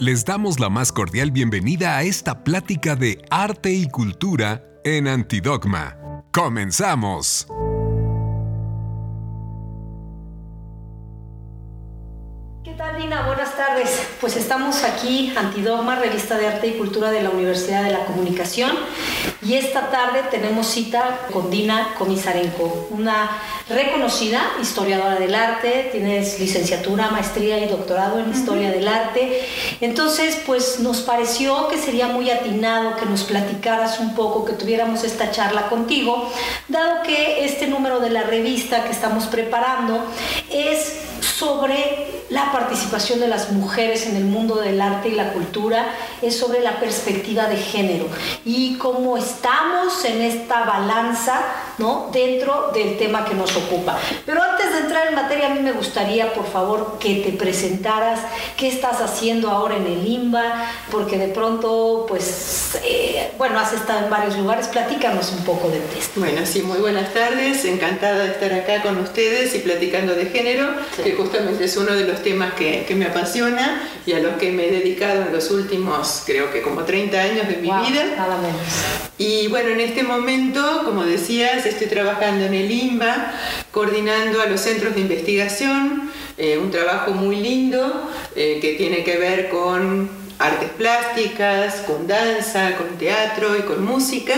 Les damos la más cordial bienvenida a esta plática de arte y cultura en Antidogma. ¡Comenzamos! Pues estamos aquí, Antidogma, revista de arte y cultura de la Universidad de la Comunicación, y esta tarde tenemos cita con Dina Comisarenko, una reconocida historiadora del arte, tienes licenciatura, maestría y doctorado en historia del arte. Entonces, pues nos pareció que sería muy atinado que nos platicaras un poco, que tuviéramos esta charla contigo, dado que este número de la revista que estamos preparando es sobre la participación de las mujeres en el mundo del arte y la cultura, es sobre la perspectiva de género y cómo estamos en esta balanza ¿no? dentro del tema que nos ocupa. Pero antes de entrar en materia, a mí me gustaría, por favor, que te presentaras qué estás haciendo ahora en el IMBA, porque de pronto, pues, eh, bueno, has estado en varios lugares, platícanos un poco de esto. Bueno, sí, muy buenas tardes, encantada de estar acá con ustedes y platicando de género, que justamente es uno de los temas que, que, me apasiona y a los que me he dedicado en los últimos, creo que como 30 años de mi vida. Nada menos. Y bueno, en este momento, como decías, estoy trabajando en el IMBA, coordinando a los centros de investigación, eh, un trabajo muy lindo eh, que tiene que ver con artes plásticas, con danza, con teatro y con música.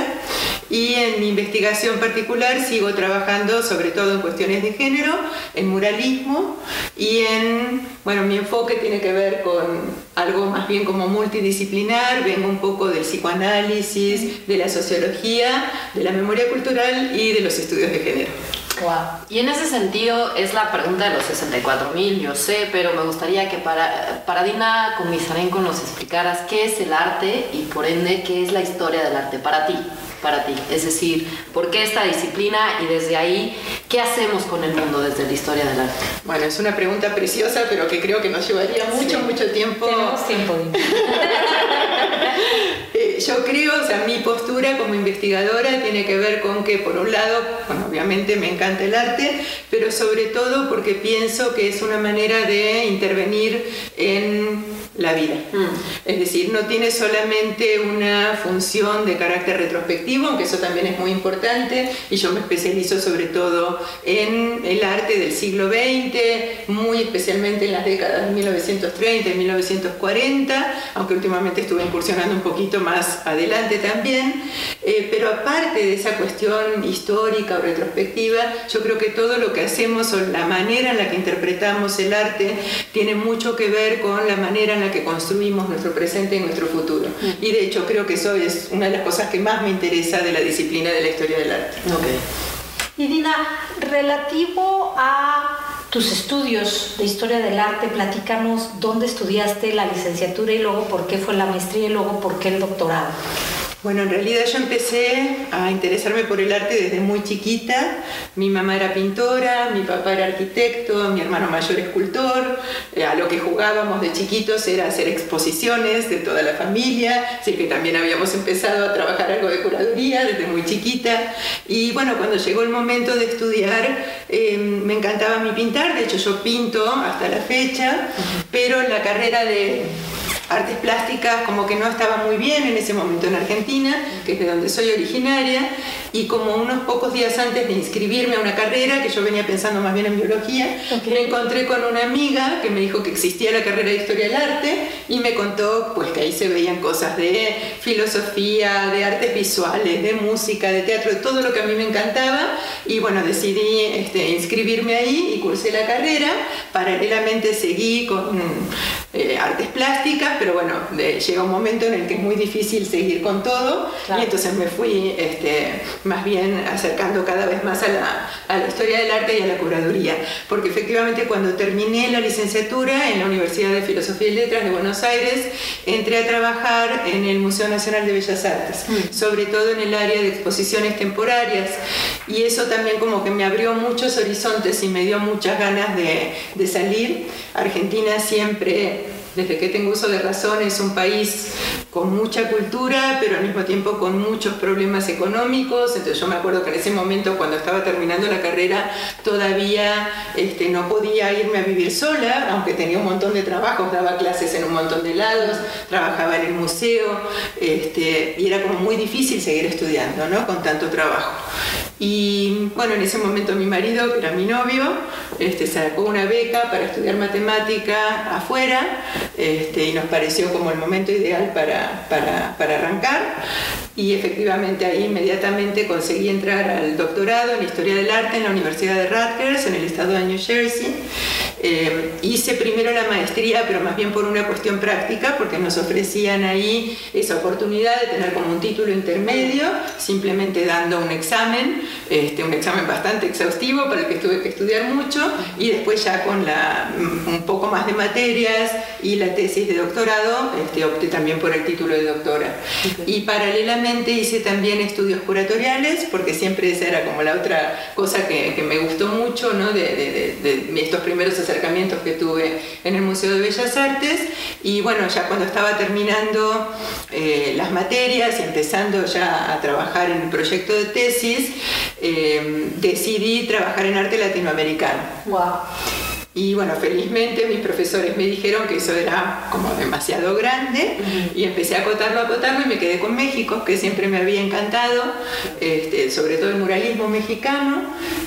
Y en mi investigación particular sigo trabajando sobre todo en cuestiones de género, en muralismo y en, bueno, mi enfoque tiene que ver con algo más bien como multidisciplinar, vengo un poco del psicoanálisis, de la sociología, de la memoria cultural y de los estudios de género. Y en ese sentido es la pregunta de los 64 mil, yo sé, pero me gustaría que para, para Dina Comisarenko nos explicaras qué es el arte y por ende qué es la historia del arte para ti para ti? Es decir, ¿por qué esta disciplina y desde ahí qué hacemos con el mundo desde la historia del arte? Bueno, es una pregunta preciosa, pero que creo que nos llevaría mucho, sí. mucho tiempo. Tenemos tiempo. eh, yo creo, o sea, mi postura como investigadora tiene que ver con que, por un lado, bueno, obviamente me encanta el arte, pero sobre todo porque pienso que es una manera de intervenir en la vida. Mm. Es decir, no tiene solamente una función de carácter retrospectivo, aunque eso también es muy importante, y yo me especializo sobre todo en el arte del siglo XX, muy especialmente en las décadas de 1930 y 1940, aunque últimamente estuve incursionando un poquito más adelante también, eh, pero aparte de esa cuestión histórica o retrospectiva, yo creo que todo lo que hacemos o la manera en la que interpretamos el arte tiene mucho que ver con la manera en la que construimos nuestro presente y nuestro futuro. Mm. Y de hecho creo que eso es una de las cosas que más me interesa de la disciplina de la historia del arte. Okay. Y Dina, relativo a tus estudios de historia del arte, platícanos dónde estudiaste la licenciatura y luego por qué fue la maestría y luego por qué el doctorado. Bueno, en realidad yo empecé a interesarme por el arte desde muy chiquita. Mi mamá era pintora, mi papá era arquitecto, mi hermano mayor escultor. Eh, a lo que jugábamos de chiquitos era hacer exposiciones de toda la familia, así que también habíamos empezado a trabajar algo de curaduría desde muy chiquita. Y bueno, cuando llegó el momento de estudiar, eh, me encantaba mi pintar, de hecho yo pinto hasta la fecha, pero la carrera de artes plásticas como que no estaba muy bien en ese momento en Argentina, que es de donde soy originaria, y como unos pocos días antes de inscribirme a una carrera, que yo venía pensando más bien en biología, okay. me encontré con una amiga que me dijo que existía la carrera de Historia del Arte y me contó pues que ahí se veían cosas de filosofía, de artes visuales, de música, de teatro, de todo lo que a mí me encantaba y bueno, decidí este, inscribirme ahí y cursé la carrera, paralelamente seguí con eh, artes plásticas, pero bueno, de, llega un momento en el que es muy difícil seguir con todo claro. y entonces me fui este, más bien acercando cada vez más a la, a la, historia del arte y a la curaduría, porque efectivamente cuando terminé la licenciatura en la Universidad de Filosofía y Letras de Buenos Aires, entré a trabajar en el Museo Nacional de Bellas Artes, mm. sobre todo en el área de exposiciones temporarias, y eso también como que me abrió muchos horizontes y me dio muchas ganas de, de salir. Argentina siempre desde que tengo uso de razón, es un país con mucha cultura, pero al mismo tiempo con muchos problemas económicos. Entonces yo me acuerdo que en ese momento, cuando estaba terminando la carrera, todavía este, no podía irme a vivir sola, aunque tenía un montón de trabajos, daba clases en un montón de lados, trabajaba en el museo, este, y era como muy difícil seguir estudiando, ¿no? Con tanto trabajo. Y bueno, en ese momento mi marido, que era mi novio, este, sacó una beca para estudiar matemática afuera este, y nos pareció como el momento ideal para, para, arrancar y efectivamente ahí inmediatamente conseguí entrar al doctorado en Historia del Arte en la Universidad de Rutgers, en el estado de New Jersey. Eh, hice primero la maestría, pero más bien por una cuestión práctica, porque nos ofrecían ahí esa oportunidad de tener como un título intermedio, simplemente dando un examen, este, un examen bastante exhaustivo para el que tuve que estudiar mucho, y después ya con la, un poco más de materias y la tesis de doctorado, este, opté también por el título de doctora. Y paralelamente hice también estudios curatoriales, porque siempre esa era como la otra cosa que, me gustó mucho, ¿no? de, estos primeros acercamientos que tuve en el Museo de Bellas Artes. Y bueno, ya cuando estaba terminando eh, las materias y empezando ya a trabajar en el proyecto de tesis, eh, decidí trabajar en arte latinoamericano. Wow. Y bueno, felizmente mis profesores me dijeron que eso era como demasiado grande y empecé a acotarlo, a acotarlo y me quedé con México, que siempre me había encantado, este, sobre todo el muralismo mexicano.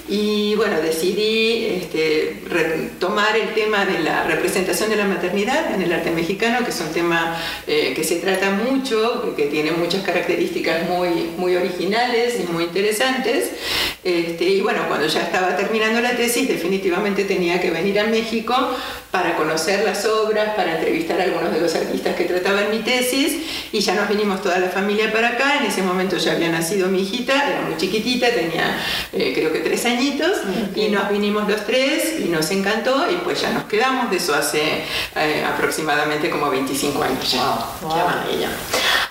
Y bueno, decidí este, tomar el tema de la representación de la maternidad en el arte mexicano, que es un tema eh, que se trata mucho, que tiene muchas características muy, muy originales y muy interesantes. Este, y bueno, cuando ya estaba terminando la tesis, definitivamente tenía que venir a México para conocer las obras, para entrevistar a algunos de los artistas que trataban mi tesis y ya nos vinimos toda la familia para acá. En ese momento ya había nacido mi hijita, era muy chiquitita, tenía eh, creo que tres añitos y nos vinimos los tres y nos encantó y pues ya nos quedamos de eso hace eh, aproximadamente como 25 años. Wow, Qué maravilla.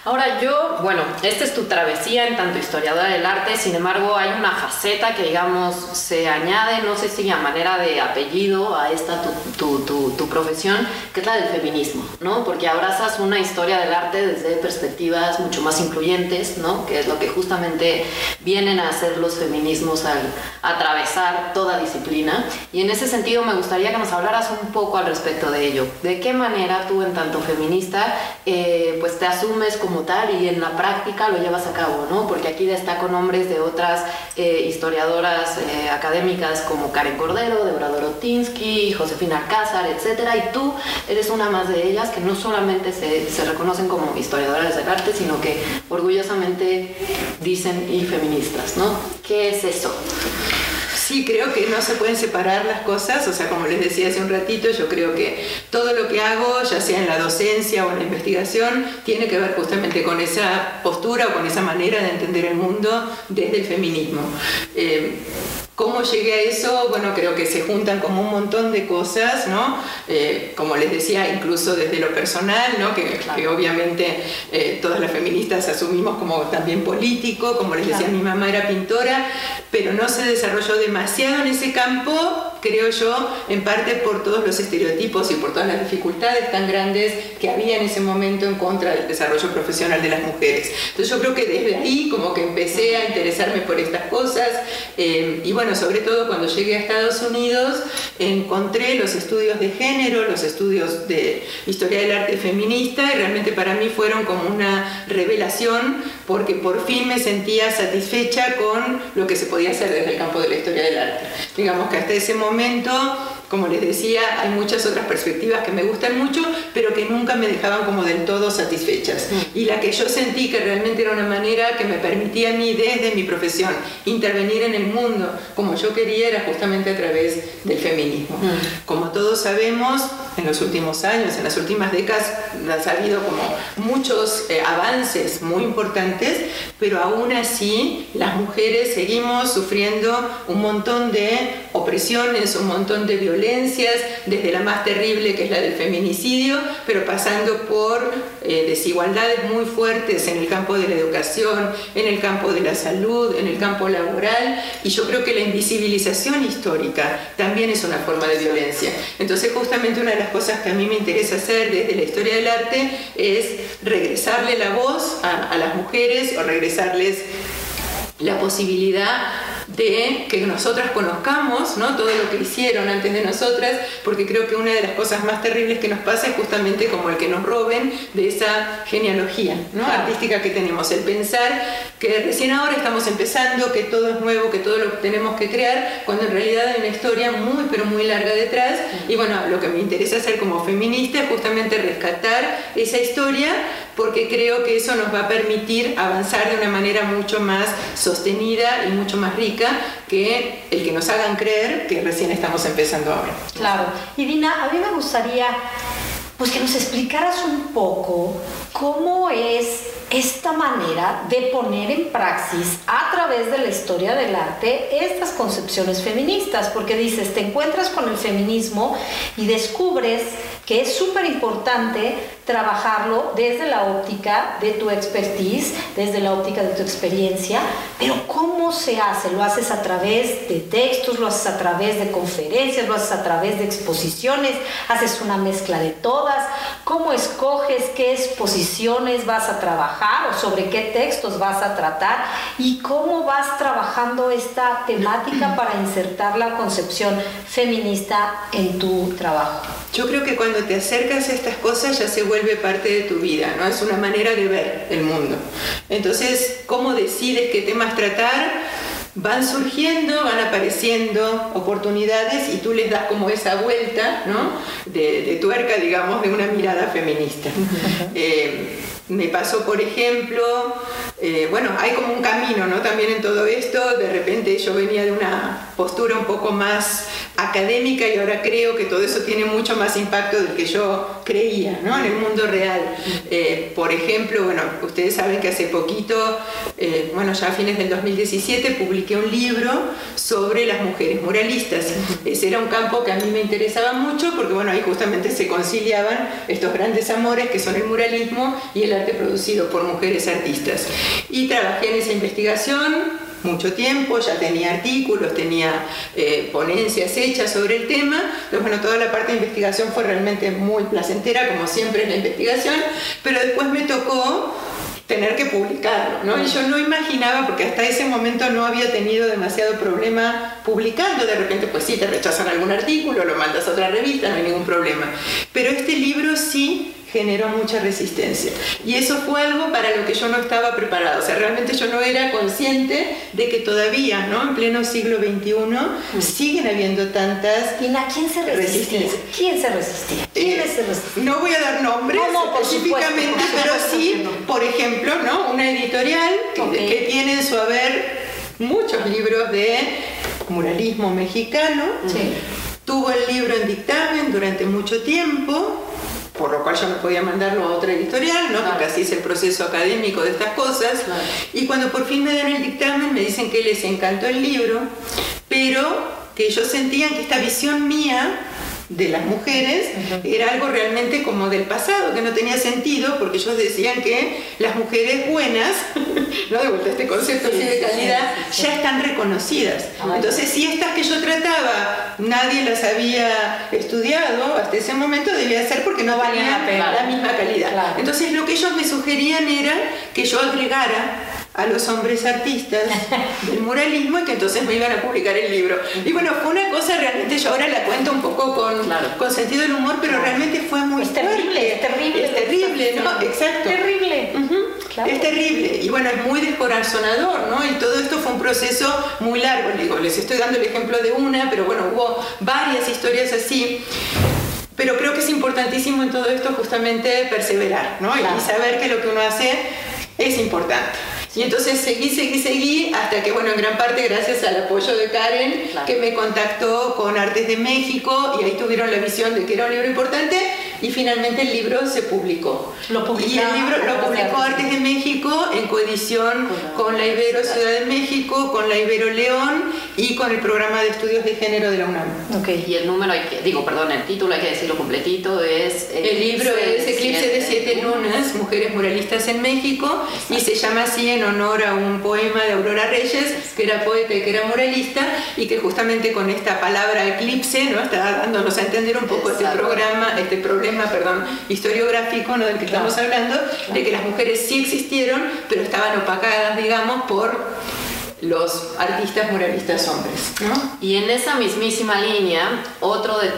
Ahora yo, bueno, esta es tu travesía en tanto historiadora del arte, sin embargo hay una faceta que digamos se añade, no sé si a manera de apellido a esta tu, tu, tu, profesión, que es la del feminismo, ¿no? Porque abrazas una historia del arte desde perspectivas mucho más incluyentes, ¿no? Que es lo que justamente vienen a hacer los feminismos al atravesar toda disciplina. Y en ese sentido me gustaría que nos hablaras un poco al respecto de ello. ¿De qué manera tú en tanto feminista eh, pues te asumes como tal y en la práctica lo llevas a cabo, ¿no? Porque aquí destaco nombres de otras eh, historiadoras eh, académicas como Karen Cordero, Deborah Dorotinsky, Josefina Alcázar, etcétera, y tú eres una más de ellas que no solamente se, se reconocen como historiadoras del arte, sino que orgullosamente dicen y feministas, ¿no? ¿Qué es eso? Sí creo que no se pueden separar las cosas, o sea, como les decía hace un ratito, yo creo que todo lo que hago, ya sea en la docencia o en la investigación, tiene que ver justamente con esa postura o con esa manera de entender el mundo desde el feminismo. Eh, ¿Cómo llegué a eso? Bueno, creo que se juntan como un montón de cosas, ¿no? Eh, como les decía, incluso desde lo personal, ¿no? Que, obviamente eh, todas las feministas asumimos como también político, como les decía, mi mamá era pintora, pero no se desarrolló demasiado en ese campo, creo yo, en parte por todos los estereotipos y por todas las dificultades tan grandes que había en ese momento en contra del desarrollo profesional de las mujeres. Entonces yo creo que desde ahí como que empecé a interesarme por estas cosas eh, y bueno, sobre todo cuando llegué a Estados Unidos, encontré los estudios de género, los estudios de historia del arte feminista y realmente para mí fueron como una revelación porque por fin me sentía satisfecha con lo que se podía hacer desde el campo de la historia del arte. Digamos que hasta ese momento momento como les decía, hay muchas otras perspectivas que me gustan mucho, pero que nunca me dejaban como del todo satisfechas. Mm. Y la que yo sentí que realmente era una manera que me permitía a mí desde mi profesión intervenir en el mundo como yo quería era justamente a través del feminismo. Mm. Como todos sabemos, en los últimos años, en las últimas décadas, ha habido como muchos eh, avances muy importantes, pero aún así las mujeres seguimos sufriendo un montón de opresiones, un montón de violencia desde la más terrible que es la del feminicidio, pero pasando por eh, desigualdades muy fuertes en el campo de la educación, en el campo de la salud, en el campo laboral, y yo creo que la invisibilización histórica también es una forma de violencia. Entonces justamente una de las cosas que a mí me interesa hacer desde la historia del arte es regresarle la voz a las mujeres o regresarles la posibilidad de que nosotras conozcamos ¿no? todo lo que hicieron antes de nosotras, porque creo que una de las cosas más terribles que nos pasa es justamente como el que nos roben de esa genealogía ¿no? artística que tenemos, el pensar que recién ahora estamos empezando, que todo es nuevo, que todo lo tenemos que crear, cuando en realidad hay una historia muy pero muy larga detrás. Y bueno, lo que me interesa hacer como feminista es justamente rescatar esa historia porque creo que eso nos va a permitir avanzar de una manera mucho más sostenida y mucho más rica que el que nos hagan creer que recién estamos empezando ahora. Claro. Y Dina, a mí me gustaría pues que nos explicaras un poco cómo es esta manera de poner en praxis a través de la historia del arte estas concepciones feministas, porque dices, te encuentras con el feminismo y descubres que es súper importante trabajarlo desde la óptica de tu expertise, desde la óptica de tu experiencia, pero ¿cómo se hace? ¿Lo haces a través de textos, lo haces a través de conferencias, lo haces a través de exposiciones, haces una mezcla de todas? ¿Cómo escoges qué exposiciones vas a trabajar? O sobre qué textos vas a tratar y cómo vas trabajando esta temática para insertar la concepción feminista en tu trabajo. Yo creo que cuando te acercas a estas cosas ya se vuelve parte de tu vida, ¿no? Es una manera de ver el mundo. Entonces, ¿cómo decides qué temas tratar? van surgiendo, van apareciendo oportunidades y tú les das como esa vuelta ¿no? de, tuerca, digamos, de una mirada feminista. Me pasó, por ejemplo, eh, bueno, hay como un camino, ¿no? También en todo esto, de repente yo venía de una postura un poco más académica y ahora creo que todo eso tiene mucho más impacto del que yo creía, ¿no? En el mundo real. Eh, por ejemplo, bueno, ustedes saben que hace poquito, eh, bueno, ya a fines del 2017, publiqué un libro sobre las mujeres muralistas. Ese era un campo que a mí me interesaba mucho porque, bueno, ahí justamente se conciliaban estos grandes amores que son el muralismo y el arte producido por mujeres artistas. Y trabajé en esa investigación mucho tiempo, ya tenía artículos, tenía eh, ponencias hechas sobre el tema, entonces bueno, toda la parte de investigación fue realmente muy placentera, como siempre en la investigación, pero después me tocó tener que publicarlo, ¿no? Y yo no imaginaba, porque hasta ese momento no había tenido demasiado problema publicando, de repente pues sí, te rechazan algún artículo, lo mandas a otra revista, no hay ningún problema, pero este libro sí generó mucha resistencia. Y eso fue algo para lo que yo no estaba preparada. O sea, realmente yo no era consciente de que todavía, ¿no? En pleno siglo XXI, mm. siguen habiendo tantas Tina, ¿quién se resistía? ¿Quién se resistía? Eh, se resistía? No voy a dar nombres específicamente, pero sí, por ejemplo, ¿no? Una editorial que, que tiene en su haber muchos libros de muralismo mexicano. Tuvo el libro en dictamen durante mucho tiempo por lo cual yo no podía mandarlo a otra editorial, ¿no? porque así es el proceso académico de estas cosas. Y cuando por fin me dan el dictamen, me dicen que les encantó el libro, pero que ellos sentían que esta visión mía de las mujeres era algo realmente como del pasado, que no tenía sentido, porque ellos decían que las mujeres buenas, ¿no? de vuelta este concepto así de calidad, ya están reconocidas. Entonces, si estas que yo trataba nadie las había estudiado hasta ese momento, debía ser porque no valían la, misma calidad. Entonces, lo que ellos me sugerían era que yo agregara a los hombres artistas del muralismo y que entonces me iban a publicar el libro. Y bueno, fue una cosa realmente, yo ahora la cuento un poco con, con sentido del humor, pero realmente fue muy es terrible, es terrible, es terrible, ¿no? Exacto. Terrible. Es terrible y bueno, es muy descorazonador, ¿no? Y todo esto fue un proceso muy largo. Digo, les estoy dando el ejemplo de una, pero bueno, hubo varias historias así. Pero creo que es importantísimo en todo esto justamente perseverar, ¿no? Y saber que lo que uno hace es importante. Y entonces seguí, seguí, seguí, hasta que, bueno, en gran parte gracias al apoyo de Karen, que me contactó con Artes de México y ahí tuvieron la visión de que era un libro importante, y finalmente el libro se publicó. Lo y el libro lo publicó Artes de México en coedición con la Ibero Ciudad de México, con la Ibero León y con el programa de estudios de género de la UNAM. Okay. Y el número, hay que, digo, perdón, el título hay que decirlo completito, es... El, libro es Eclipse de Siete Lunas, Mujeres Muralistas en México, y se llama así en honor a un poema de Aurora Reyes, que era poeta y que era muralista, y que justamente con esta palabra eclipse ¿no? está dándonos a entender un poco este programa, este problema perdón, historiográfico ¿no? del que estamos hablando, de que las mujeres sí existieron, pero estaban opacadas, digamos, por los artistas muralistas hombres. ¿no? Y en esa mismísima línea, otro de,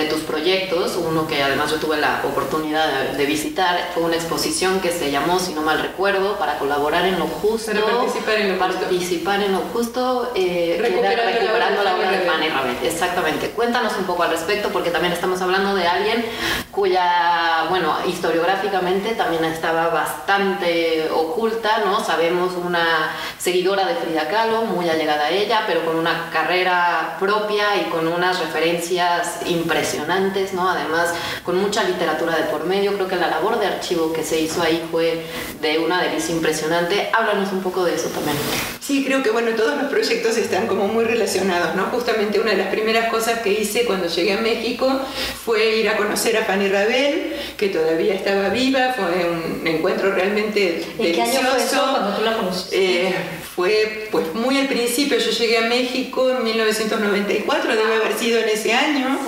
de, tus proyectos, uno que además yo tuve la oportunidad de, visitar, fue una exposición que se llamó, si no mal recuerdo, para colaborar en lo justo. Para participar en lo justo. Participar en lo justo, eh, recuperando, recuperando, la obra de Fanny. Exactamente. Cuéntanos un poco al respecto, porque también estamos hablando de alguien cuya, bueno, historiográficamente también estaba bastante oculta, ¿no? Sabemos una seguidora de Frida Kahlo, muy allegada a ella, pero con una carrera propia y con unas referencias impresionantes, ¿no? Además, con mucha literatura de por medio. Creo que la labor de archivo que se hizo ahí fue de una delicia impresionante. Háblanos un poco de eso también. Sí, creo que bueno, todos los proyectos están como muy relacionados, ¿no? Justamente una de las primeras cosas que hice cuando llegué a México fue ir a conocer a Fanny Rabel, que todavía estaba viva, fue un encuentro realmente ¿En delicioso. qué año fue eso cuando tú la conociste? Eh, fue pues muy al principio, yo llegué a México en 1994, debe haber sido en ese año.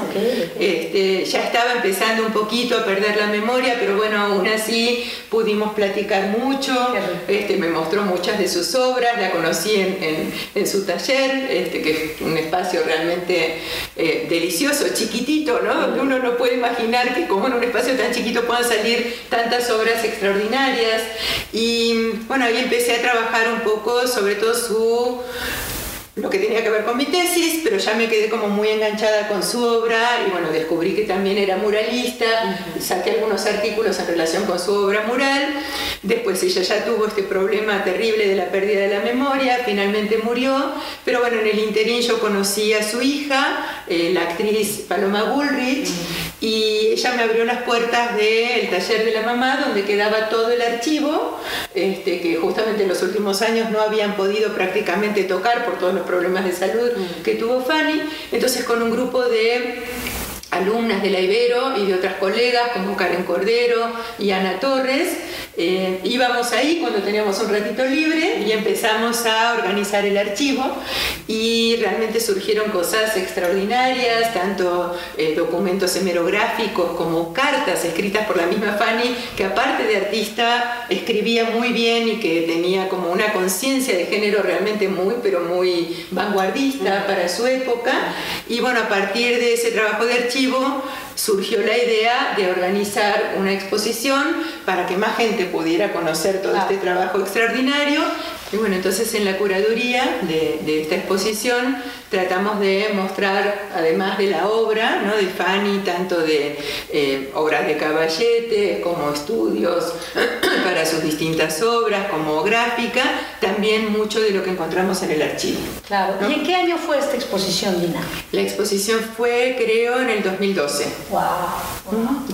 Este, ya estaba empezando un poquito a perder la memoria, pero bueno, aún así pudimos platicar mucho, este, me mostró muchas de sus obras, la conocí en, en, su taller, este, que es un espacio realmente eh, delicioso, chiquitito, ¿no? Uno no puede imaginar que como en un espacio tan chiquito puedan salir tantas obras extraordinarias. Y bueno, ahí empecé a trabajar un poco sobre todo su lo que tenía que ver con mi tesis, pero ya me quedé como muy enganchada con su obra y bueno, descubrí que también era muralista, saqué algunos artículos en relación con su obra mural, después ella ya tuvo este problema terrible de la pérdida de la memoria, finalmente murió, pero bueno, en el interín yo conocí a su hija, eh, la actriz Paloma Bullrich, y ella me abrió las puertas del taller de la mamá, donde quedaba todo el archivo, este, que justamente en los últimos años no habían podido prácticamente tocar por todos los problemas de salud mm. que tuvo Fanny. Entonces con un grupo de alumnas de la Ibero y de otras colegas como Karen Cordero y Ana Torres. Eh, íbamos ahí cuando teníamos un ratito libre y empezamos a organizar el archivo y realmente surgieron cosas extraordinarias, tanto eh, documentos hemerográficos como cartas escritas por la misma Fanny, que aparte de artista escribía muy bien y que tenía como una conciencia de género realmente muy, pero muy vanguardista para su época. Y bueno, a partir de ese trabajo de archivo, surgió la idea de organizar una exposición para que más gente pudiera conocer todo este trabajo extraordinario. Y bueno, entonces en la curaduría de, de esta exposición tratamos de mostrar, además de la obra ¿no? de Fanny, tanto de eh, obras de Caballete como estudios para sus distintas obras, como gráfica, también mucho de lo que encontramos en el archivo. Claro. ¿Y en qué año fue esta exposición, Dina? La exposición fue, creo, en el 2012. ¡Wow!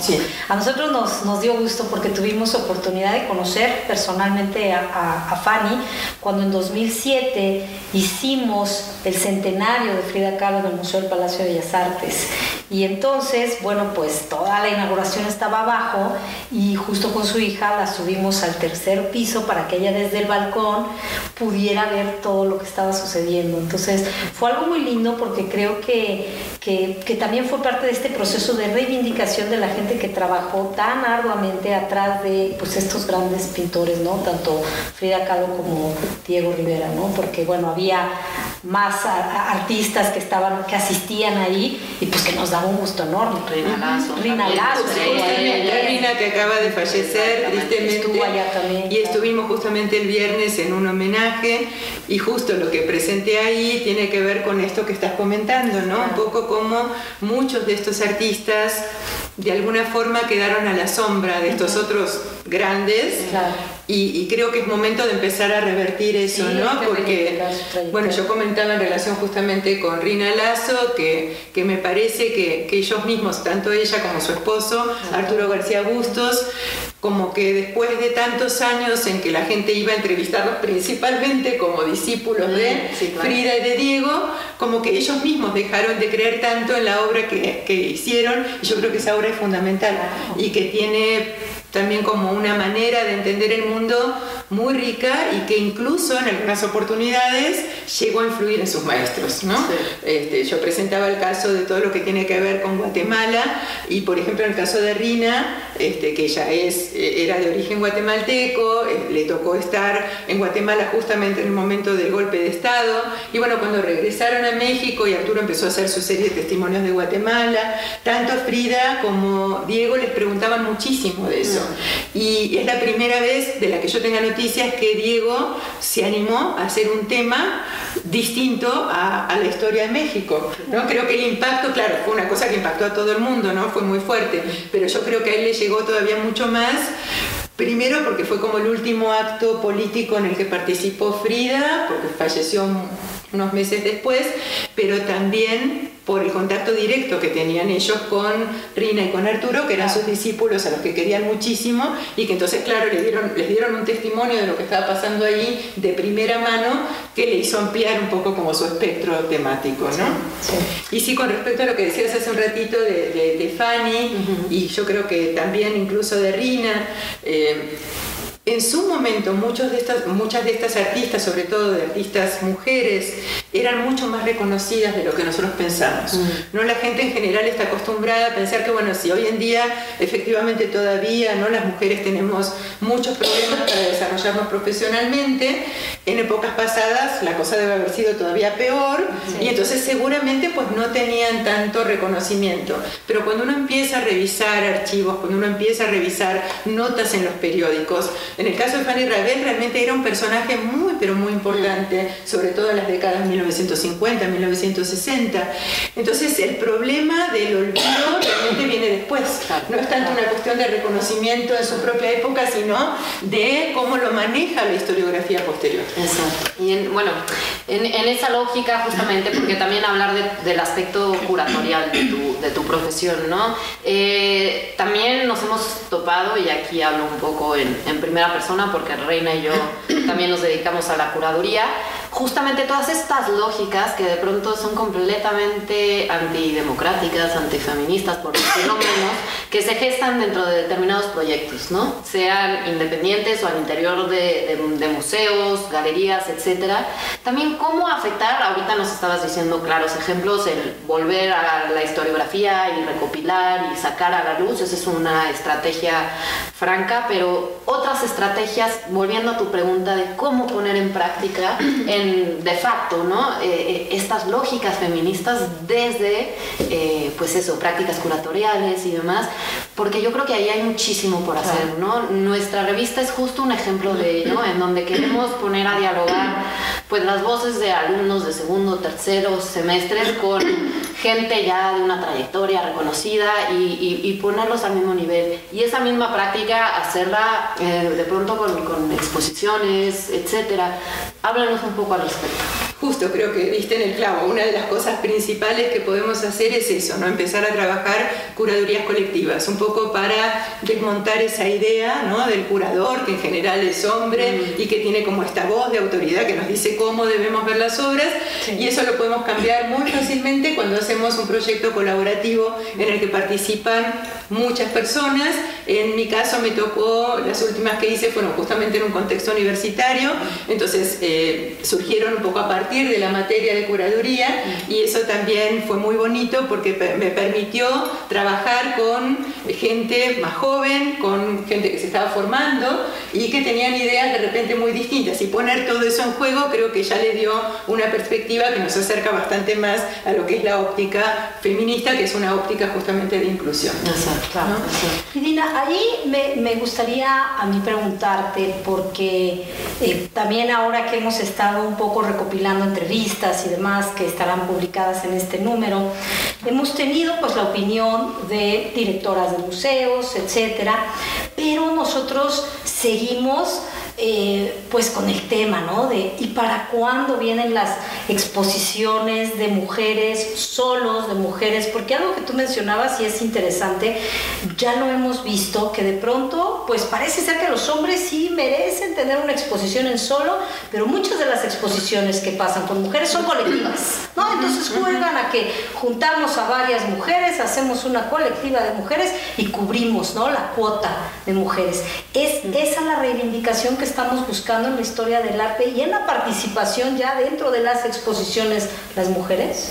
Sí. A nosotros nos, nos, dio gusto porque tuvimos oportunidad de conocer personalmente a, a Fanny cuando en 2007 hicimos el centenario de Frida Kahlo en el Museo del Palacio de Bellas Artes. Y entonces, bueno, pues toda la inauguración estaba abajo y justo con su hija la subimos al tercer piso para que ella desde el balcón pudiera ver todo lo que estaba sucediendo. Entonces fue algo muy lindo porque creo que, que, que también fue parte de este proceso de reivindicación de la gente que trabajó tan arduamente atrás de pues, estos grandes pintores, ¿no? Tanto Frida Kahlo como Diego Rivera, ¿no? Porque, bueno, había más artistas que estaban, que asistían ahí y pues que nos daba un gusto enorme. Rina Lazo. Rina Lazo. Rina que acaba de fallecer tristemente. Y estuvimos justamente el viernes en un homenaje y justo lo que presenté ahí tiene que ver con esto que estás comentando, ¿no? Un poco como muchos de estos artistas de alguna forma quedaron a la sombra de estos otros grandes. Y, creo que es momento de empezar a revertir eso, ¿no? Porque, bueno, yo comentaba en relación justamente con Rina Lazo que, que me parece que, que, ellos mismos, tanto ella como su esposo, Arturo García Bustos, como que después de tantos años en que la gente iba a entrevistarlos principalmente como discípulos de Frida y de Diego, como que ellos mismos dejaron de creer tanto en la obra que, que hicieron, yo creo que esa obra es fundamental y que tiene también como una manera de entender el mundo muy rica y que incluso en algunas oportunidades llegó a influir en sus maestros. ¿no? Este, yo presentaba el caso de todo lo que tiene que ver con Guatemala y por ejemplo en el caso de Rina, este, que ella es, era de origen guatemalteco, le tocó estar en Guatemala justamente en el momento del golpe de Estado y bueno, cuando regresaron a México y Arturo empezó a hacer su serie de testimonios de Guatemala, tanto Frida como Diego les preguntaban muchísimo de eso. Y es la primera vez de la que yo tenga noticias que Diego se animó a hacer un tema distinto a, la historia de México. ¿no? Creo que el impacto, claro, fue una cosa que impactó a todo el mundo, ¿no? fue muy fuerte, pero yo creo que a él le llegó todavía mucho más Primero porque fue como el último acto político en el que participó Frida, porque falleció unos meses después, pero también por el contacto directo que tenían ellos con Rina y con Arturo, que eran sus discípulos a los que querían muchísimo y que entonces, claro, les dieron, les dieron un testimonio de lo que estaba pasando ahí de primera mano que le hizo ampliar un poco como su espectro temático, ¿no? Y sí, con respecto a lo que decías hace un ratito de, Fanny, y yo creo que también incluso de Rina, eh, en su momento muchas de estas artistas, sobre todo de artistas mujeres, eran mucho más reconocidas de lo que nosotros pensamos. Mm. ¿no? La gente en general está acostumbrada a pensar que, bueno, si hoy en día efectivamente todavía ¿no? las mujeres tenemos muchos problemas para desarrollarnos profesionalmente, en épocas pasadas la cosa debe haber sido todavía peor y entonces seguramente pues no tenían tanto reconocimiento. Pero cuando uno empieza a revisar archivos, cuando uno empieza a revisar notas en los periódicos, en el caso de Fanny Ravel realmente era un personaje muy, pero muy importante, sobre todo en las décadas 1950, 1960. Entonces el problema del olvido realmente viene después. No es tanto una cuestión de reconocimiento en su propia época, sino de cómo lo maneja la historiografía posterior. Exacto. Y bueno, en, esa lógica justamente, porque también hablar del aspecto curatorial de tu, profesión, ¿no? Eh, también nos hemos topado, y aquí hablo un poco en, en primera persona porque Reina y yo también nos dedicamos a la curaduría, justamente todas estas lógicas que de pronto son completamente antidemocráticas, antifeministas, por decirlo menos, que se gestan dentro de determinados proyectos, ¿no? Sean independientes o al interior de, museos, galerías, etcétera. También cómo afectar, ahorita nos estabas diciendo claros ejemplos, el volver a la historiografía y recopilar y sacar a la luz, esa es una estrategia franca, pero otras estrategias, volviendo a tu pregunta de cómo poner en práctica, de facto, ¿no? Eh, eh, estas lógicas feministas desde, eh, pues eso, prácticas curatoriales y demás, porque yo creo que ahí hay muchísimo por hacer, ¿no? Nuestra revista es justo un ejemplo de ello, en donde queremos poner a dialogar, pues las voces de alumnos de segundo, tercero semestres con gente ya de una trayectoria reconocida y, y, ponerlos al mismo nivel. Y esa misma práctica, hacerla de pronto con, con exposiciones, etcétera. Háblanos un poco al respecto. Justo, creo que diste en el clavo. Una de las cosas principales que podemos hacer es eso, ¿no? Empezar a trabajar curadurías colectivas, un poco para desmontar esa idea ¿no? del curador, que en general es hombre mm. y que tiene como esta voz de autoridad que nos dice cómo debemos ver las obras. Y eso lo podemos cambiar muy fácilmente cuando hacemos un proyecto colaborativo en el que participan muchas personas. En mi caso me tocó, las últimas que hice fueron justamente en un contexto universitario, entonces eh, surgieron un poco a partir de la materia de curaduría y eso también fue muy bonito porque me permitió trabajar con gente más joven, con gente que se estaba formando y que tenían ideas de repente muy distintas. Y poner todo eso en juego creo que ya le dio una perspectiva que nos acerca bastante más a lo que es la óptica feminista, que es una óptica justamente de inclusión. Y Dina, ahí me, gustaría a mí preguntarte, porque eh, también ahora que hemos estado un poco recopilando entrevistas y demás que estarán publicadas en este número. Hemos tenido pues la opinión de directoras de museos, etcétera, pero nosotros seguimos eh, pues con el tema, ¿no? De ¿y para cuándo vienen las exposiciones de mujeres solos, de mujeres? Porque algo que tú mencionabas y es interesante, ya lo hemos visto, que de pronto, pues parece ser que los hombres sí merecen tener una exposición en solo, pero muchas de las exposiciones que pasan con mujeres son colectivas, ¿no? Entonces juegan a que juntamos a varias mujeres, hacemos una colectiva de mujeres y cubrimos, ¿no? La cuota de mujeres. Es esa la reivindicación que estamos buscando en la historia del arte y en la participación ya dentro de las exposiciones las mujeres?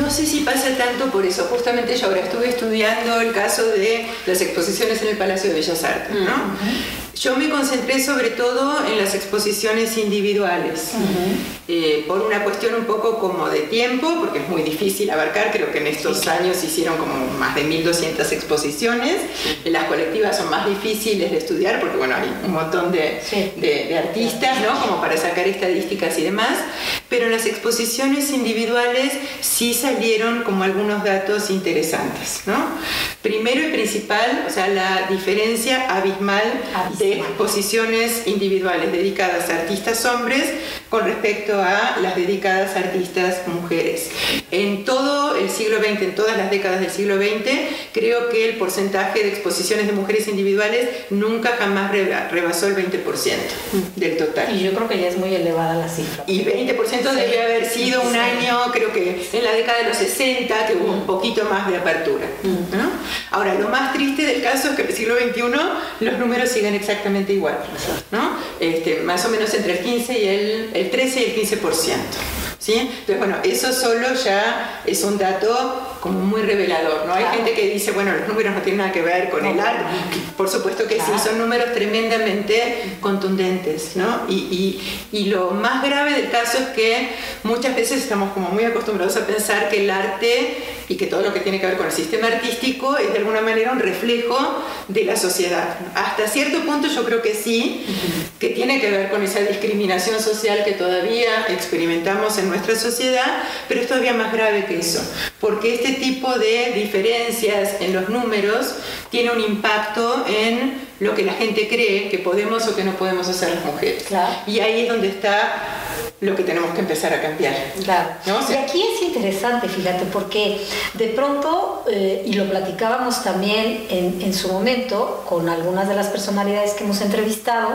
No sé si pasa tanto por eso. Justamente yo ahora estuve estudiando el caso de las exposiciones en el Palacio de Bellas Artes, ¿no? Yo me concentré sobre todo en las exposiciones individuales, eh, por una cuestión un poco como de tiempo, porque es muy difícil abarcar, creo que en estos años hicieron como más de 1.200 exposiciones, las colectivas son más difíciles de estudiar porque bueno, hay un montón de, de, artistas, ¿no? Como para sacar estadísticas y demás, pero en las exposiciones individuales sí salieron como algunos datos interesantes, ¿no? Primero y principal, o sea, la diferencia abismal de exposiciones individuales dedicadas a artistas hombres con respecto a las dedicadas a artistas mujeres. En todo el siglo XX, en todas las décadas del siglo XX, creo que el porcentaje de exposiciones de mujeres individuales nunca jamás rebasó el 20% del total. Y yo creo que ya es muy elevada la cifra. Y 20% debe haber sido un año, creo que en la década de los 60, que hubo un poquito más de apertura. Ahora, lo más triste del caso es que en el siglo XXI los números siguen exactamente igual. ¿no? Este, más o menos entre el 15 y el, el 13 y el 15%. ¿sí? Entonces, bueno, eso solo ya es un dato como muy revelador, ¿no? Hay gente que dice, bueno, los números no tienen nada que ver con el arte. Por supuesto que sí, son números tremendamente contundentes, ¿no? Y, y, y, lo más grave del caso es que muchas veces estamos como muy acostumbrados a pensar que el arte y que todo lo que tiene que ver con el sistema artístico es de alguna manera un reflejo de la sociedad. Hasta cierto punto yo creo que sí, que tiene que ver con esa discriminación social que todavía experimentamos en nuestra sociedad, pero es todavía más grave que eso, porque este tipo de diferencias en los números tiene un impacto en lo que la gente cree que podemos o que no podemos hacer las mujeres. Y ahí es donde está lo que tenemos que empezar a cambiar. Claro. y aquí es interesante, fíjate, porque de pronto, eh, y lo platicábamos también en, en, su momento con algunas de las personalidades que hemos entrevistado,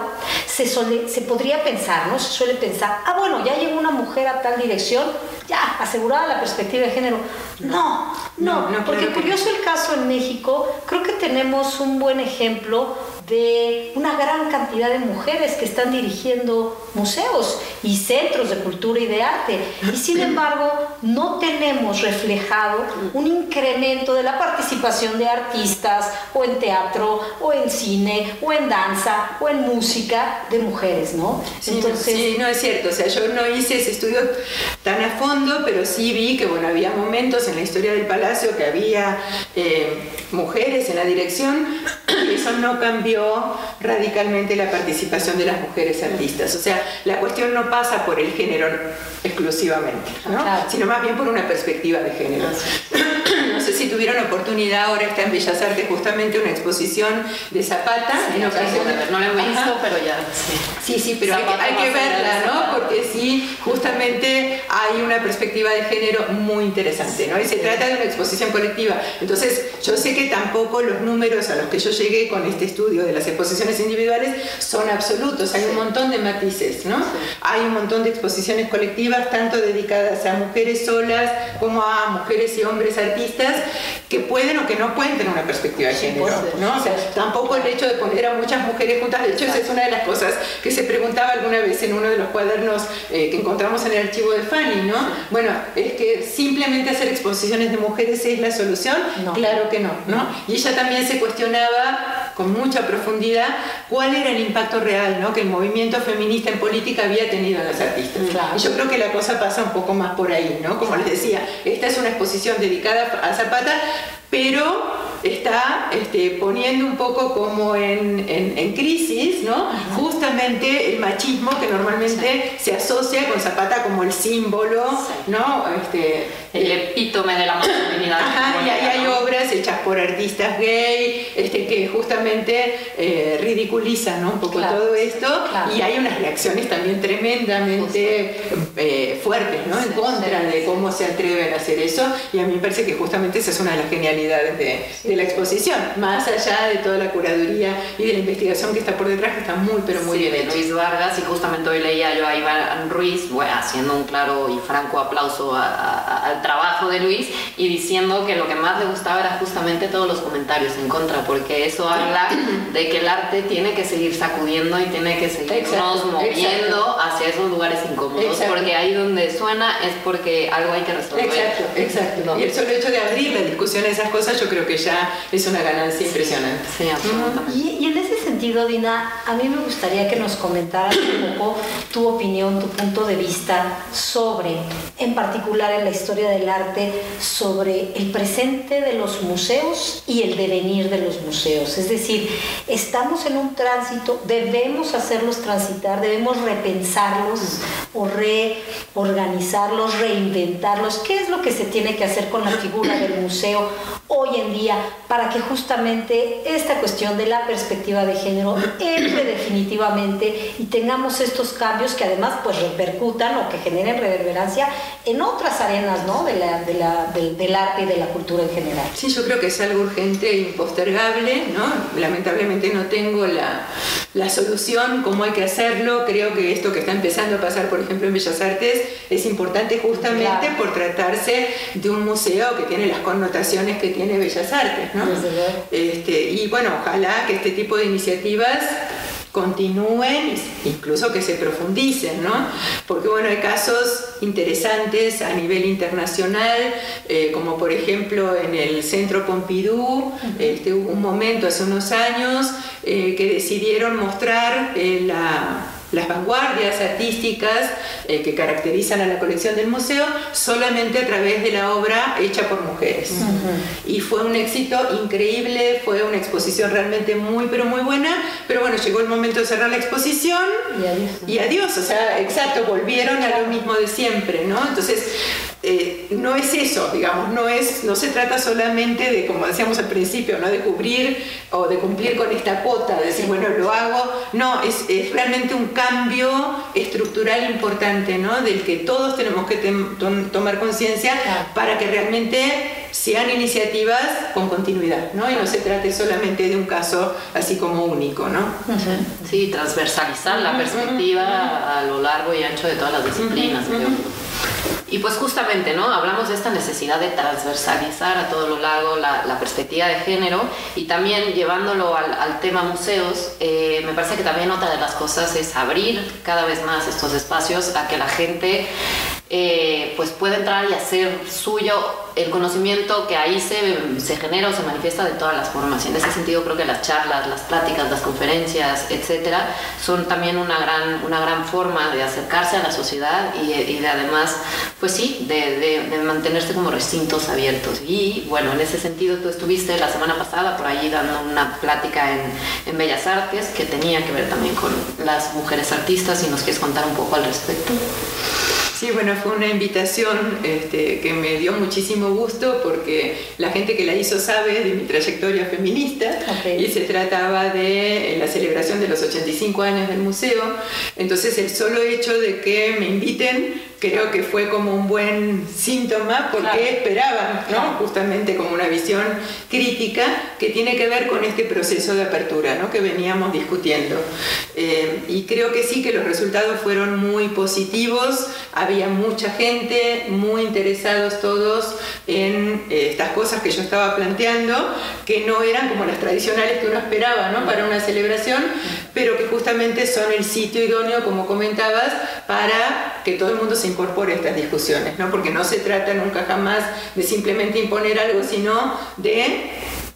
se, se podría pensar, ¿no? Se suele pensar, ah, bueno, ya llegó una mujer a tal dirección, ya, asegurada la perspectiva de género. No, no, no porque curioso el caso en México, creo que tenemos un buen ejemplo de una gran cantidad de mujeres que están dirigiendo museos y centros de cultura y de arte. Y sin embargo, no tenemos reflejado un incremento de la participación de artistas o en teatro o en cine o en danza o en música de mujeres, ¿no? Sí, Entonces, sí, no es cierto. O sea, yo no hice ese estudio tan a fondo, pero sí vi que, bueno, había momentos en la historia del palacio que había eh, mujeres en la dirección y eso no cambió radicalmente la participación de las mujeres artistas. O sea, la cuestión no pasa por el género exclusivamente, sino más bien por una perspectiva de género. no sé si tuvieron oportunidad, ahora está en Bellas Artes justamente una exposición de Zapata. en ocasión, no la he visto, pero ya. Sí, sí, pero hay, que verla, ¿no? Porque sí, justamente hay una perspectiva de género muy interesante, ¿no? Y se trata de una exposición colectiva. Entonces, yo sé que tampoco los números a los que yo llegué con este estudio de las exposiciones individuales son absolutos, hay un montón de matices, ¿no? Hay un montón de exposiciones colectivas, tanto dedicadas a mujeres solas como a mujeres y hombres artistas, que pueden o que no pueden tener una perspectiva de género, ¿no? O sea, tampoco el hecho de poner a muchas mujeres juntas, de hecho esa es una de las cosas que se preguntaba alguna vez en uno de los cuadernos eh, que encontramos en el archivo de Fanny, ¿no? Bueno, es que simplemente hacer exposiciones de mujeres es la solución, claro que no, ¿no? Y ella también se cuestionaba con mucha profundidad cuál era el impacto real ¿no? que el movimiento feminista en política había tenido en las artistas. Y yo creo que la cosa pasa un poco más por ahí, ¿no? Como les decía, esta es una exposición dedicada a Zapata, pero está este, poniendo un poco como en, en, crisis, ¿no? Justamente el machismo que normalmente se asocia con Zapata como el símbolo, ¿no? Este, el epítome de la masculinidad. Ajá, y ahí hay obras hechas por artistas gay este, que justamente eh, ridiculizan ¿no? un poco todo esto. y hay unas reacciones también tremendamente eh, fuertes ¿no? en contra de cómo se atreven a hacer eso. Y a mí me parece que justamente esa es una de las genialidades de, de la exposición, más allá de toda la curaduría y de la investigación que está por detrás, que está muy pero muy bien de Luis Vargas y justamente hoy leía yo a Iván Ruiz bueno, haciendo un claro y franco aplauso al trabajo de Luis y diciendo que lo que más le gustaba era justamente todos los comentarios en contra, porque eso habla de que el arte tiene que seguir sacudiendo y tiene que seguirnos moviendo hacia esos lugares incómodos, porque ahí donde suena es porque algo hay que resolver. Exacto, exacto. Y el solo hecho de abrir la discusión a esas cosas yo creo que ya es una ganancia impresionante. Sí, absolutamente. y, y en ese Dina, a mí me gustaría que nos comentaras un poco tu opinión, tu punto de vista sobre, en particular en la historia del arte, sobre el presente de los museos y el devenir de los museos. Es decir, estamos en un tránsito, debemos hacerlos transitar, debemos repensarlos o reorganizarlos, reinventarlos. ¿Qué es lo que se tiene que hacer con la figura del museo hoy en día para que justamente esta cuestión de la perspectiva de género entre definitivamente y tengamos estos cambios que además pues repercutan o que generen reverberancia en otras arenas ¿no? de la, de la, del arte y de la cultura en general. Sí, yo creo que es algo urgente e impostergable, ¿no? lamentablemente no tengo la, la solución, cómo hay que hacerlo, creo que esto que está empezando a pasar por ejemplo en Bellas Artes es importante justamente por tratarse de un museo que tiene las connotaciones que tiene Bellas Artes. ¿no? Este, y bueno, ojalá que este tipo de iniciativas continúen, incluso que se profundicen, ¿no? Porque bueno, hay casos interesantes a nivel internacional, eh, como por ejemplo en el Centro Pompidou, este, hubo un momento hace unos años eh, que decidieron mostrar eh, la las vanguardias artísticas eh, que caracterizan a la colección del museo solamente a través de la obra hecha por mujeres. Y fue un éxito increíble, fue una exposición realmente muy, pero muy buena, pero bueno, llegó el momento de cerrar la exposición y adiós. Y adiós, o sea, exacto, volvieron a lo mismo de siempre, ¿no? Entonces, eh, no es eso, digamos, no, es, no se trata solamente de, como decíamos al principio, ¿no? de cubrir o de cumplir con esta cuota, de decir, bueno, lo hago, no, es, es realmente un cambio estructural importante, ¿no? del que todos tenemos que tomar conciencia para que realmente sean iniciativas con continuidad, ¿no? Y no se trate solamente de un caso así como único, ¿no? Sí, transversalizar la perspectiva a lo largo y ancho de todas las disciplinas. Y pues justamente, ¿no? Hablamos de esta necesidad de transversalizar a todo lo largo la, perspectiva de género y también llevándolo al, tema museos, eh, me parece que también otra de las cosas es abrir cada vez más estos espacios a que la gente eh, pues pueda entrar y hacer suyo el conocimiento que ahí se, se, genera o se manifiesta de todas las formas. Y en ese sentido creo que las charlas, las pláticas, las conferencias, etcétera, son también una gran, una gran forma de acercarse a la sociedad y, de además, pues sí, de, de, mantenerse como recintos abiertos. Y bueno, en ese sentido tú estuviste la semana pasada por allí dando una plática en, en Bellas Artes que tenía que ver también con las mujeres artistas y nos quieres contar un poco al respecto. Sí, bueno, fue una invitación este, que me dio muchísimo gusto porque la gente que la hizo sabe de mi trayectoria feminista y se trataba de la celebración de los 85 años del museo. Entonces el solo hecho de que me inviten creo que fue como un buen síntoma porque esperaban, ¿no? justamente como una visión crítica que tiene que ver con este proceso de apertura ¿no? que veníamos discutiendo. Eh, y creo que sí que los resultados fueron muy positivos, había mucha gente, muy interesados todos en eh, estas cosas que yo estaba planteando, que no eran como las tradicionales que uno esperaba ¿no? para una celebración, pero que justamente son el sitio idóneo, como comentabas, para que todo el mundo se incorpore a estas discusiones, ¿no? porque no se trata nunca jamás de simplemente imponer algo, sino de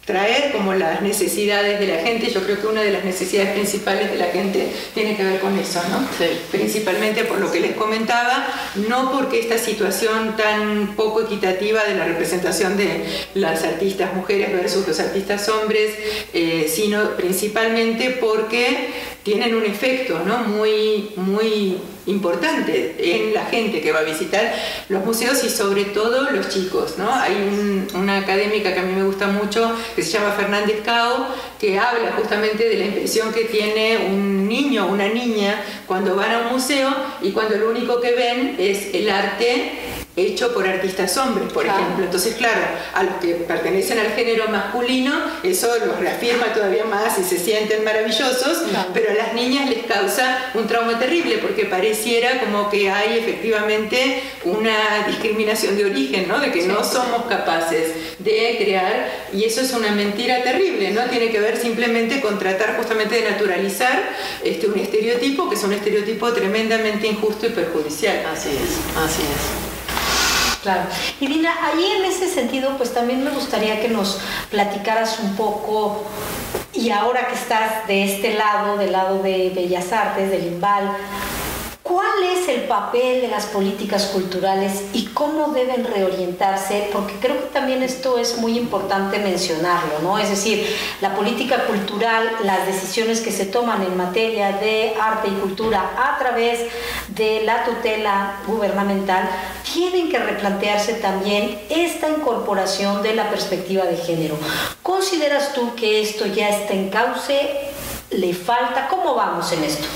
traer como las necesidades de la gente. Yo creo que una de las necesidades principales de la gente tiene que ver con eso, ¿no? Principalmente por lo que les comentaba, no porque esta situación tan poco equitativa de la representación de las artistas mujeres versus los artistas hombres, eh, sino principalmente porque tienen un efecto ¿no? muy, muy importante en la gente que va a visitar los museos y sobre todo los chicos. ¿no? Hay una académica que a mí me gusta mucho que se llama Fernández Cao, que habla justamente de la impresión que tiene un niño o una niña cuando van a un museo y cuando lo único que ven es el arte hecho por artistas hombres, por ejemplo. Entonces, claro, a los que pertenecen al género masculino, eso los reafirma todavía más y se sienten maravillosos, pero a las niñas les causa un trauma terrible porque pareciera como que hay efectivamente una discriminación de origen, ¿no? De que no somos capaces de crear y eso es una mentira terrible, ¿no? Tiene que ver simplemente con tratar justamente de naturalizar este, un estereotipo que es un estereotipo tremendamente injusto y perjudicial. Así es, así es. Claro. Y Dina, ahí en ese sentido, pues también me gustaría que nos platicaras un poco, y ahora que estás de este lado, del lado de Bellas Artes, del IMBAL, ¿Cuál es el papel de las políticas culturales y cómo deben reorientarse? Porque creo que también esto es muy importante mencionarlo, ¿no? Es decir, la política cultural, las decisiones que se toman en materia de arte y cultura a través de la tutela gubernamental, tienen que replantearse también esta incorporación de la perspectiva de género. ¿Consideras tú que esto ya está en cauce? ¿Le falta? ¿Cómo vamos en esto?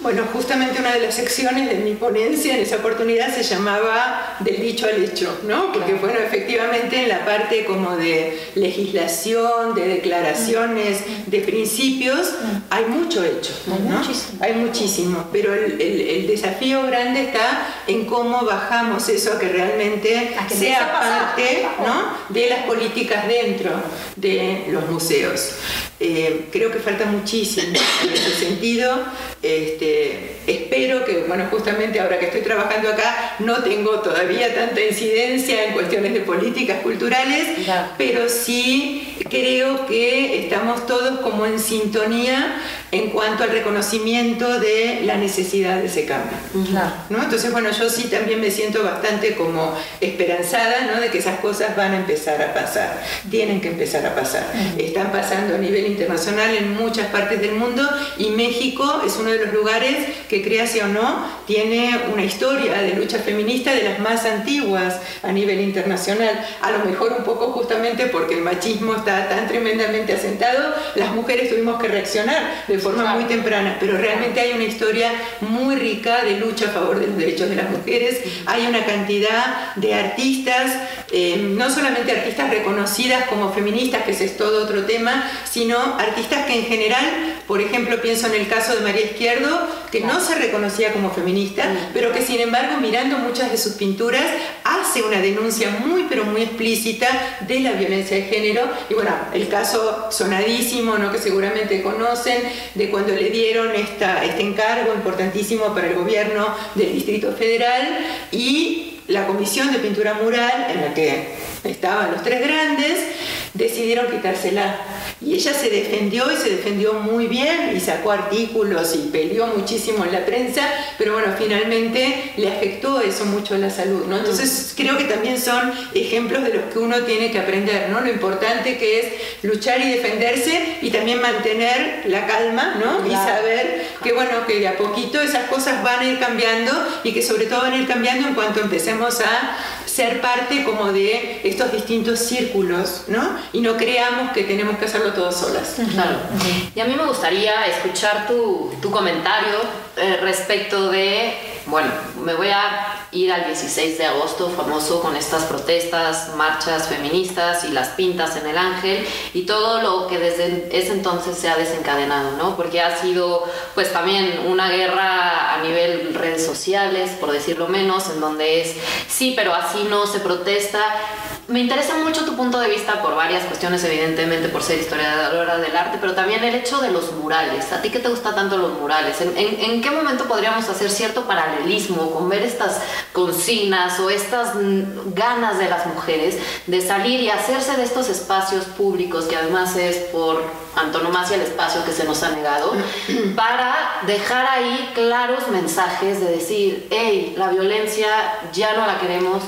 Bueno, justamente una de las secciones de mi ponencia en esa oportunidad se llamaba del dicho al hecho, ¿no? Porque bueno, efectivamente en la parte como de legislación, de declaraciones, de principios, hay mucho hecho, ¿no? Hay muchísimo. Hay muchísimo, pero el, desafío grande está en cómo bajamos eso a que realmente sea parte ¿no? de las políticas dentro de los museos. Eh, creo que falta muchísimo en ese sentido. Este, espero que, bueno, justamente ahora que estoy trabajando acá, no tengo todavía tanta incidencia en cuestiones de políticas culturales, pero sí creo que estamos todos como en sintonía en cuanto al reconocimiento de la necesidad de ese cambio. ¿no? Entonces, bueno, yo sí también me siento bastante como esperanzada ¿no? de que esas cosas van a empezar a pasar, tienen que empezar a pasar. Están pasando a nivel internacional en muchas partes del mundo y México es uno de los lugares que, créase o no, tiene una historia de lucha feminista de las más antiguas a nivel internacional. A lo mejor un poco justamente porque el machismo está tan tremendamente asentado, las mujeres tuvimos que reaccionar de forma muy temprana, pero realmente hay una historia muy rica de lucha a favor de los derechos de las mujeres. Hay una cantidad de artistas, eh, no solamente artistas reconocidas como feministas, que ese es todo otro tema, sino artistas que en general, por ejemplo, pienso en el caso de María Izquierdo, que no se reconocía como feminista, pero que sin embargo, mirando muchas de sus pinturas, hace una denuncia muy, pero muy explícita de la violencia de género. Y bueno, el caso sonadísimo, ¿no? que seguramente conocen, de cuando le dieron esta, este encargo importantísimo para el gobierno del Distrito Federal y la comisión de pintura mural en la que estaban los tres grandes, decidieron quitársela. Y ella se defendió y se defendió muy bien y sacó artículos y peleó muchísimo en la prensa, pero bueno, finalmente le afectó eso mucho a la salud, ¿no? Entonces creo que también son ejemplos de los que uno tiene que aprender, ¿no? Lo importante que es luchar y defenderse y también mantener la calma, ¿no? Y saber que bueno, que de a poquito esas cosas van a ir cambiando y que sobre todo van a ir cambiando en cuanto empecemos a ser parte como de estos distintos círculos, ¿no? Y no creamos que tenemos que hacerlo todas solas. Claro. Y a mí me gustaría escuchar tu, tu comentario eh, respecto de, bueno, me voy a ir al 16 de agosto, famoso con estas protestas, marchas feministas y las pintas en el ángel y todo lo que desde ese entonces se ha desencadenado, ¿no? Porque ha sido pues también una guerra a nivel redes sociales, por decirlo menos, en donde es, sí, pero así no se protesta, me interesa mucho tu punto de vista por varias cuestiones, evidentemente por ser historiadora del arte, pero también el hecho de los murales. ¿A ti qué te gusta tanto los murales? ¿En, en, qué momento podríamos hacer cierto con ver estas consignas o estas ganas de las mujeres de salir y hacerse de estos espacios públicos, que además es por antonomasia el espacio que se nos ha negado, para dejar ahí claros mensajes de decir, hey, la violencia ya no la queremos?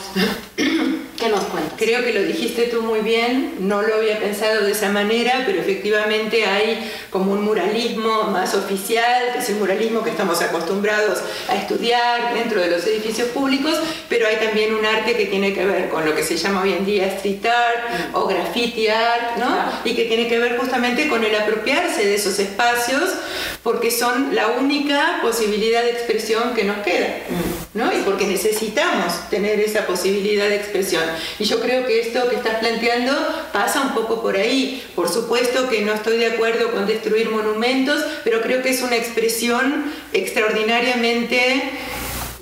¿Qué nos cuentas? Creo que lo dijiste tú muy bien, no lo había pensado de esa manera, pero efectivamente hay como un muralismo más oficial, que es el muralismo que estamos acostumbrados a estudiar dentro de los edificios públicos, pero hay también un arte que tiene que ver con lo que se llama hoy en día street art o graffiti art, ¿no? Y que tiene que ver justamente con el apropiarse de esos espacios porque son la única posibilidad de expresión que nos queda, ¿no? Y porque necesitamos tener esa posibilidad de expresión. Y yo creo que esto que estás planteando pasa un poco por ahí. Por supuesto que no estoy de acuerdo con destruir monumentos, pero creo que es una expresión extraordinariamente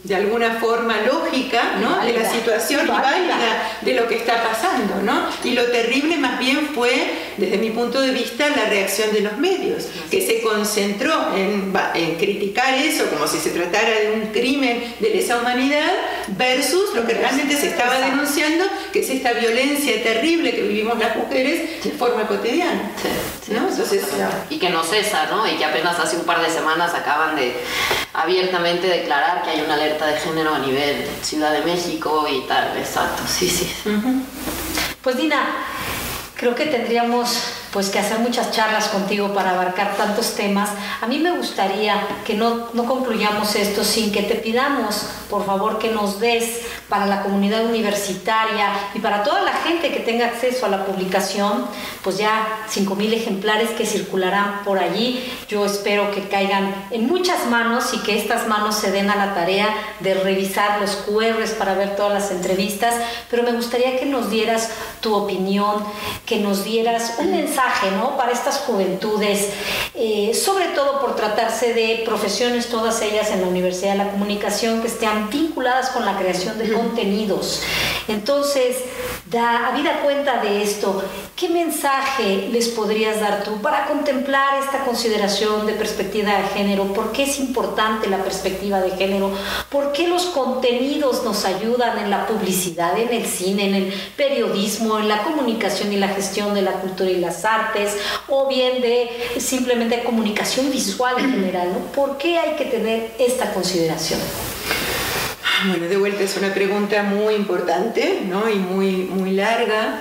de alguna forma lógica ¿no? de la situación y válida de lo que está pasando. ¿no? Y lo terrible más bien fue, desde mi punto de vista, la reacción de los medios, que se concentró en, en criticar eso como si se tratara de un crimen de lesa humanidad versus lo que realmente se estaba denunciando, que es esta violencia terrible que vivimos las mujeres de forma cotidiana. ¿no? Entonces, y que no cesa, ¿no? y que apenas hace un par de semanas acaban de abiertamente declarar que hay una de género a nivel Ciudad de México y tal, exacto, sí, sí. Pues Dina, creo que tendríamos pues que hacer muchas charlas contigo para abarcar tantos temas. A mí me gustaría que no, no concluyamos esto sin que te pidamos, por favor, que nos des para la comunidad universitaria y para toda la gente que tenga acceso a la publicación, pues ya 5.000 ejemplares que circularán por allí. Yo espero que caigan en muchas manos y que estas manos se den a la tarea de revisar los QRs para ver todas las entrevistas, pero me gustaría que nos dieras tu opinión, que nos dieras un mensaje ¿no? para estas juventudes, eh, sobre todo por tratarse de profesiones, todas ellas en la Universidad de la Comunicación, que estén vinculadas con la creación de contenidos. Entonces, da, habida cuenta de esto, ¿qué mensaje les podrías dar tú para contemplar esta consideración de perspectiva de género? ¿Por qué es importante la perspectiva de género? ¿Por qué los contenidos nos ayudan en la publicidad, en el cine, en el periodismo, en la comunicación y la gestión de la cultura y las artes, o bien de simplemente comunicación visual en general? ¿Por qué hay que tener esta consideración? Bueno, de vuelta es una pregunta muy importante ¿no? y muy, muy larga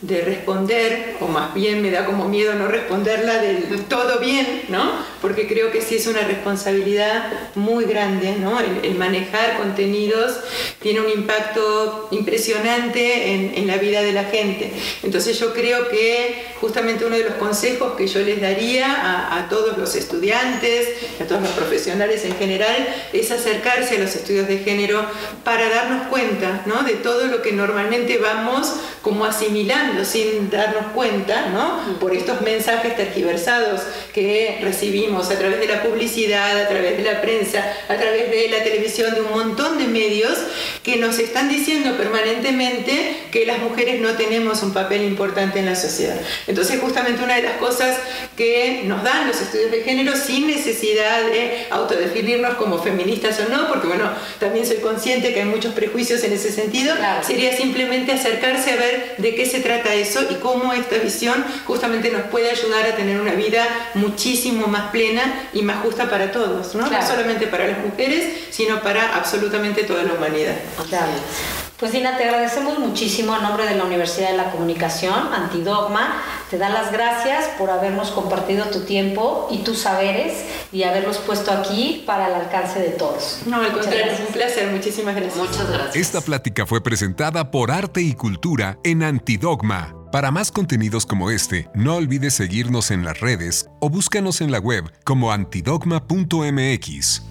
de responder, o más bien me da como miedo no responderla del todo bien, ¿no? porque creo que sí es una responsabilidad muy grande. ¿no? El, manejar contenidos tiene un impacto impresionante en, la vida de la gente. Entonces yo creo que justamente uno de los consejos que yo les daría a todos los estudiantes, a todos los profesionales en general, es acercarse a los estudios de género para darnos cuenta ¿no? de todo lo que normalmente vamos como asimilando sin darnos cuenta ¿no? por estos mensajes tergiversados que recibimos a través de la publicidad, a través de la prensa, a través de la televisión, de un montón de medios que nos están diciendo permanentemente que las mujeres no tenemos un papel importante en la sociedad. Entonces justamente una de las cosas que nos dan los estudios de género sin necesidad de autodefinirnos como feministas o no, porque bueno, también soy consciente que hay muchos prejuicios en ese sentido, sería simplemente acercarse a ver de qué se trata eso y cómo esta visión justamente nos puede ayudar a tener una vida muchísimo más plena y más justa para todos, no, no solamente para las mujeres, sino para absolutamente toda la humanidad. Claro. Pues Dina, te agradecemos muchísimo a nombre de la Universidad de la Comunicación, Antidogma. Te da las gracias por habernos compartido tu tiempo y tus saberes y haberlos puesto aquí para el alcance de todos. No, al contrario, es un placer. Muchísimas gracias. Muchas gracias. Esta plática fue presentada por Arte y Cultura en Antidogma. Para más contenidos como este, no olvides seguirnos en las redes o búscanos en la web como antidogma.mx.